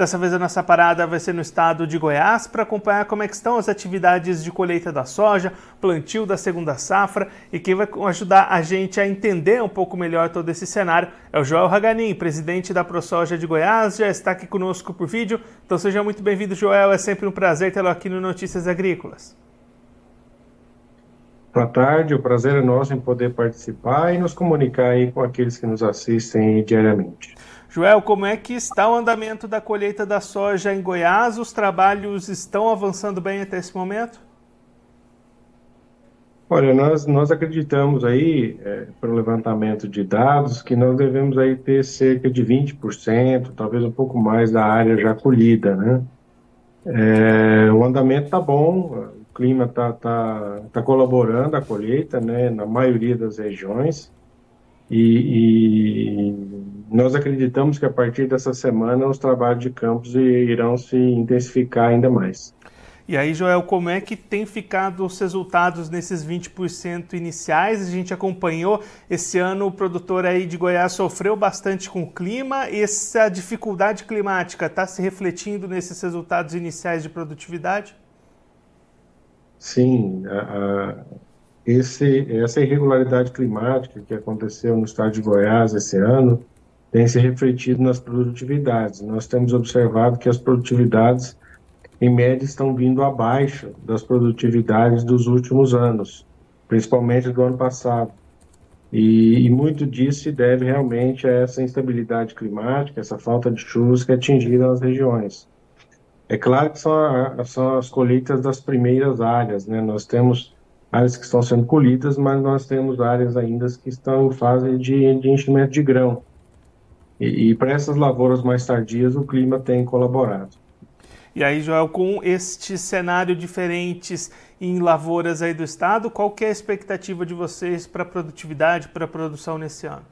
Dessa vez a nossa parada vai ser no estado de Goiás para acompanhar como é estão as atividades de colheita da soja, plantio da segunda safra e quem vai ajudar a gente a entender um pouco melhor todo esse cenário é o Joel Haganin, presidente da ProSoja de Goiás, já está aqui conosco por vídeo. Então seja muito bem-vindo, Joel, é sempre um prazer tê-lo aqui no Notícias Agrícolas. Boa tarde, o prazer é nosso em poder participar e nos comunicar aí com aqueles que nos assistem diariamente. Joel, como é que está o andamento da colheita da soja em Goiás? Os trabalhos estão avançando bem até esse momento? Olha, nós, nós acreditamos aí, é, pelo levantamento de dados, que nós devemos aí ter cerca de 20%, talvez um pouco mais da área já colhida, né? É, o andamento está bom, clima está tá, tá colaborando a colheita, né, na maioria das regiões, e, e, nós acreditamos que a partir dessa semana os trabalhos de campos irão se intensificar ainda mais. E aí, Joel, como é que tem ficado os resultados nesses 20% iniciais? A gente acompanhou esse ano o produtor aí de Goiás sofreu bastante com o clima. Essa dificuldade climática está se refletindo nesses resultados iniciais de produtividade? Sim, a, a, esse, essa irregularidade climática que aconteceu no estado de Goiás esse ano tem se refletido nas produtividades. Nós temos observado que as produtividades em média, estão vindo abaixo das produtividades dos últimos anos, principalmente do ano passado. E, e, muito disso se deve realmente a essa instabilidade climática, essa falta de chuvas que atingiram as regiões. É claro que são, a, são as colheitas das primeiras áreas, né? Nós temos áreas que estão sendo colhidas, mas nós temos áreas ainda que estão em fase de, de enchimento de grão. E, e para essas lavouras mais tardias, o clima tem colaborado. E aí, Joel, com este cenário diferentes em lavouras aí do estado, qual que é a expectativa de vocês para a produtividade, para a produção nesse ano?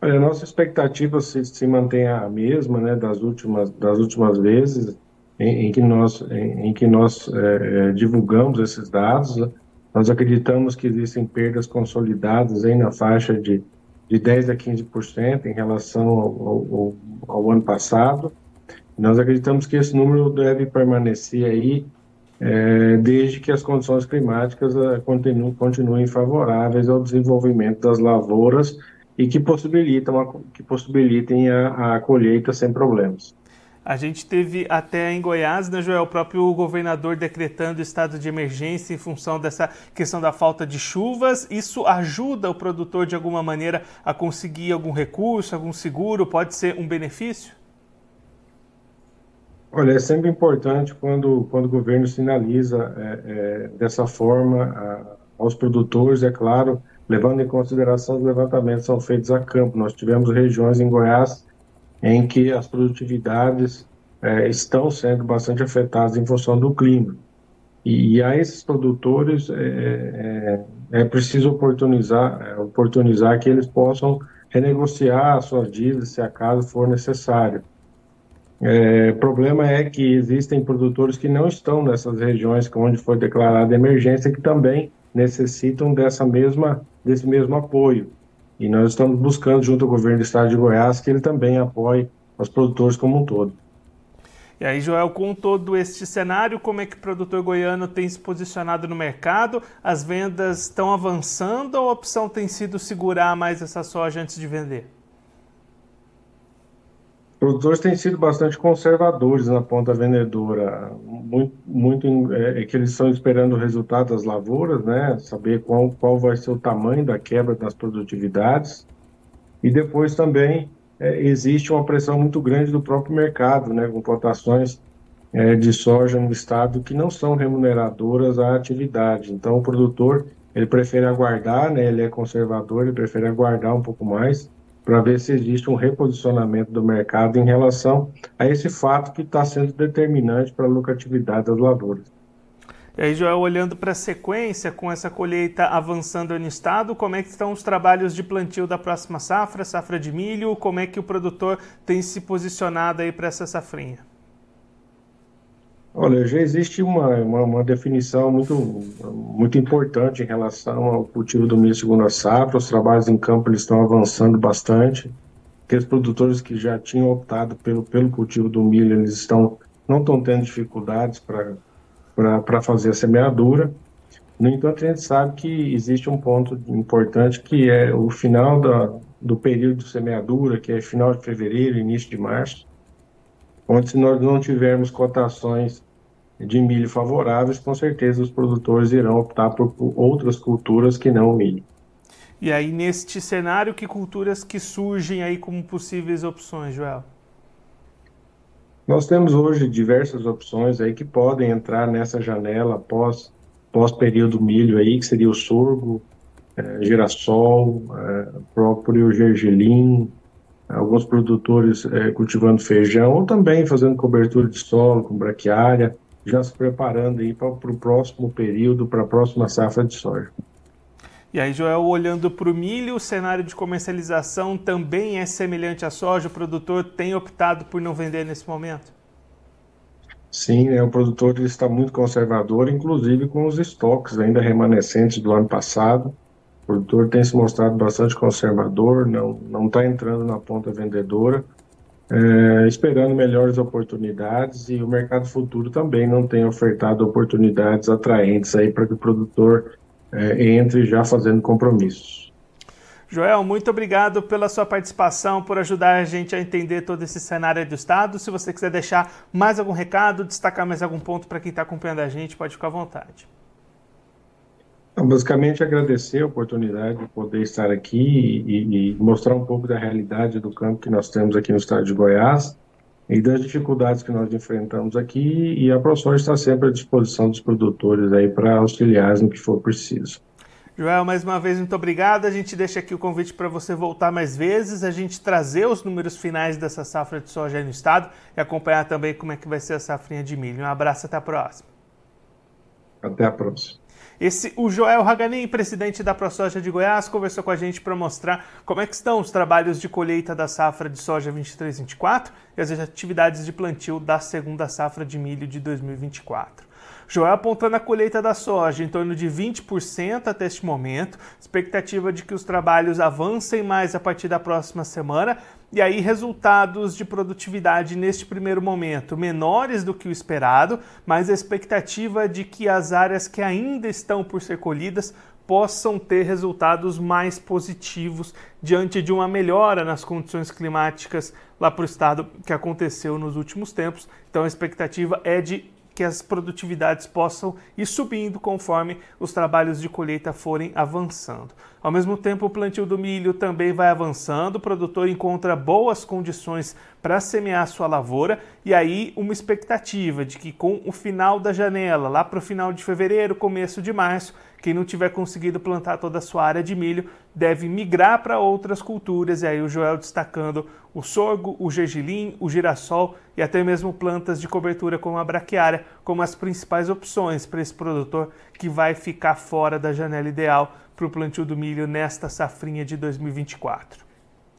Olha, a nossa expectativa se, se mantém a mesma, né, das últimas, das últimas vezes em, em que nós, em, em que nós é, divulgamos esses dados. Né? Nós acreditamos que existem perdas consolidadas aí na faixa de, de 10 a 15% em relação ao, ao, ao ano passado. Nós acreditamos que esse número deve permanecer aí é, desde que as condições climáticas é, continuem favoráveis ao desenvolvimento das lavouras e que possibilitam a, que possibilitem a, a colheita sem problemas. A gente teve até em Goiás, né, Joel, o próprio governador decretando estado de emergência em função dessa questão da falta de chuvas. Isso ajuda o produtor de alguma maneira a conseguir algum recurso, algum seguro? Pode ser um benefício? Olha, é sempre importante quando, quando o governo sinaliza é, é, dessa forma a, aos produtores, é claro, levando em consideração os levantamentos que são feitos a campo. Nós tivemos regiões em Goiás em que as produtividades é, estão sendo bastante afetadas em função do clima. E, e a esses produtores é, é, é preciso oportunizar, é, oportunizar que eles possam renegociar suas dívidas se acaso for necessário. É, o problema é que existem produtores que não estão nessas regiões onde foi declarada emergência que também necessitam dessa mesma, desse mesmo apoio. E nós estamos buscando, junto ao governo do estado de Goiás, que ele também apoie os produtores como um todo. E aí, Joel, com todo este cenário, como é que o produtor goiano tem se posicionado no mercado? As vendas estão avançando ou a opção tem sido segurar mais essa soja antes de vender? Produtores têm sido bastante conservadores na ponta vendedora, muito, muito é, é, que eles estão esperando o resultado das lavouras, né, saber qual, qual vai ser o tamanho da quebra das produtividades, e depois também é, existe uma pressão muito grande do próprio mercado, né, com cotações é, de soja no estado que não são remuneradoras à atividade, então o produtor ele prefere aguardar, né, ele é conservador, ele prefere aguardar um pouco mais, para ver se existe um reposicionamento do mercado em relação a esse fato que está sendo determinante para a lucratividade das lavouras. E aí, Joel, olhando para a sequência, com essa colheita avançando no estado, como é que estão os trabalhos de plantio da próxima safra, safra de milho? Como é que o produtor tem se posicionado aí para essa safrinha? Olha, já existe uma, uma, uma, definição muito, muito importante em relação ao cultivo do milho segundo a safra. Os trabalhos em campo eles estão avançando bastante. Aqueles produtores que já tinham optado pelo, pelo cultivo do milho, eles estão, não estão tendo dificuldades para fazer a semeadura. No entanto, a gente sabe que existe um ponto importante que é o final da, do período de semeadura, que é final de fevereiro, início de março, onde se nós não tivermos cotações de milho favoráveis, com certeza os produtores irão optar por, outras culturas que não o milho. E aí, neste cenário, que culturas que surgem aí como possíveis opções, Joel? Nós temos hoje diversas opções aí que podem entrar nessa janela pós, pós período milho aí, que seria o sorgo, é, girassol, é, próprio gergelim, alguns produtores é, cultivando feijão ou também fazendo cobertura de solo com braquiária, já se preparando aí para o próximo período, para a próxima safra de soja. E aí, Joel, olhando para o milho, o cenário de comercialização também é semelhante à soja? O produtor tem optado por não vender nesse momento? Sim, né, o produtor está muito conservador, inclusive com os estoques ainda remanescentes do ano passado. O produtor tem se mostrado bastante conservador, não está entrando na ponta vendedora é, esperando melhores oportunidades e o mercado futuro também não tem ofertado oportunidades atraentes aí para que o produtor é, entre já fazendo compromissos. Joel, muito obrigado pela sua participação, por ajudar a gente a entender todo esse cenário do Estado. Se você quiser deixar mais algum recado, destacar mais algum ponto para quem está acompanhando a gente, pode ficar à vontade. Então, basicamente, agradecer a oportunidade de poder estar aqui e, e, mostrar um pouco da realidade do campo que nós temos aqui no estado de Goiás e das dificuldades que nós enfrentamos aqui. E a ProSoja está sempre à disposição dos produtores aí para auxiliar no que for preciso. Joel, mais uma vez, muito obrigado. A gente deixa aqui o convite para você voltar mais vezes, a gente trazer os números finais dessa safra de soja aí no estado e acompanhar também como é que vai ser a safrinha de milho. Um abraço, até a próxima. Até a próxima. Esse, o Joel Haganin, presidente da ProSoja de Goiás, conversou com a gente para mostrar como é que estão os trabalhos de colheita da safra de soja 23-24 e as atividades de plantio da segunda safra de milho de 2024. Joel apontando a colheita da soja em torno de 20% até este momento, expectativa de que os trabalhos avancem mais a partir da próxima semana, e aí resultados de produtividade neste primeiro momento menores do que o esperado, mas a expectativa de que as áreas que ainda estão por ser colhidas possam ter resultados mais positivos diante de uma melhora nas condições climáticas lá para o estado que aconteceu nos últimos tempos. Então a expectativa é de que as produtividades possam ir subindo conforme os trabalhos de colheita forem avançando. Ao mesmo tempo, o plantio do milho também vai avançando, o produtor encontra boas condições para semear sua lavoura e aí uma expectativa de que com o final da janela, lá para o final de fevereiro, começo de março, quem não tiver conseguido plantar toda a sua área de milho deve migrar para outras culturas, e aí o Joel destacando o sorgo, o gergelim, o girassol e até mesmo plantas de cobertura como a braquiária, como as principais opções para esse produtor que vai ficar fora da janela ideal para o plantio do milho nesta safrinha de 2024.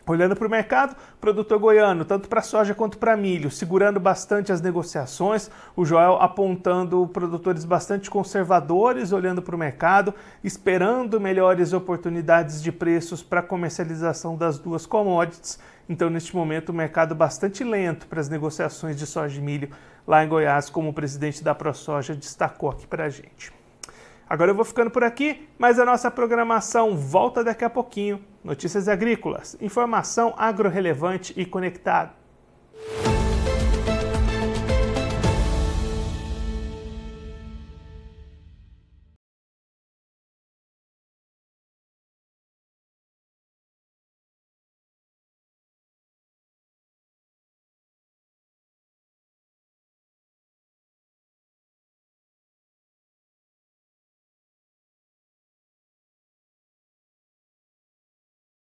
Olhando para o mercado, produtor goiano, tanto para soja quanto para milho, segurando bastante as negociações, o Joel apontando produtores bastante conservadores, olhando para o mercado, esperando melhores oportunidades de preços para comercialização das duas commodities. Então, neste momento, o mercado bastante lento para as negociações de soja e milho lá em Goiás, como o presidente da ProSoja destacou aqui para a gente. Agora eu vou ficando por aqui, mas a nossa programação volta daqui a pouquinho. Notícias agrícolas, informação agro relevante e conectada.